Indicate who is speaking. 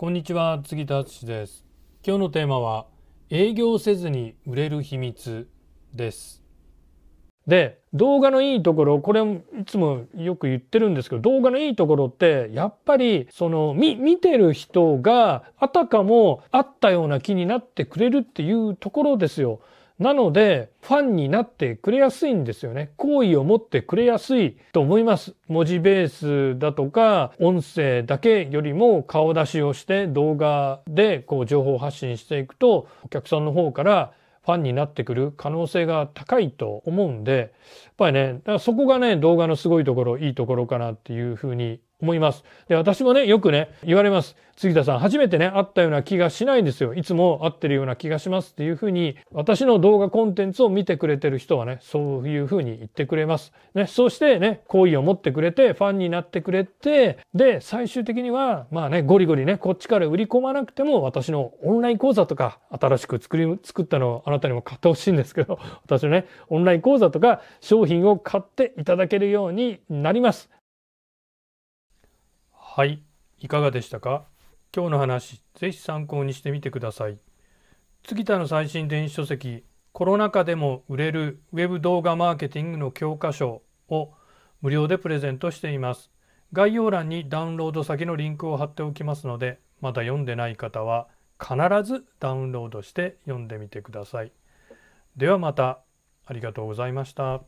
Speaker 1: こんにちは杉田敦です。今日のテーマは営業せずに売れる秘密です。で動画のいいところこれいつもよく言ってるんですけど動画のいいところってやっぱりその見見てる人があたかもあったような気になってくれるっていうところですよ。なので、ファンになってくれやすいんですよね。好意を持ってくれやすいと思います。文字ベースだとか、音声だけよりも顔出しをして動画でこう情報発信していくと、お客さんの方からファンになってくる可能性が高いと思うんで、やっぱりね、だからそこがね、動画のすごいところ、いいところかなっていうふうに思います。で、私もね、よくね、言われます。杉田さん、初めてね、会ったような気がしないんですよ。いつも会ってるような気がしますっていうふうに、私の動画コンテンツを見てくれてる人はね、そういうふうに言ってくれます。ね、そうしてね、好意を持ってくれて、ファンになってくれて、で、最終的には、まあね、ゴリゴリね、こっちから売り込まなくても、私のオンライン講座とか、新しく作り、作ったのをあなたにも買ってほしいんですけど、私のね、オンライン講座とか、商品を買っていただけるようになります。はい、いかがでしたか？今日の話、ぜひ参考にしてみてください。杉田の最新電子書籍、コロナ禍でも売れるウェブ動画マーケティングの教科書を無料でプレゼントしています。概要欄にダウンロード先のリンクを貼っておきますので、まだ読んでない方は必ずダウンロードして読んでみてください。ではまた。ありがとうございました。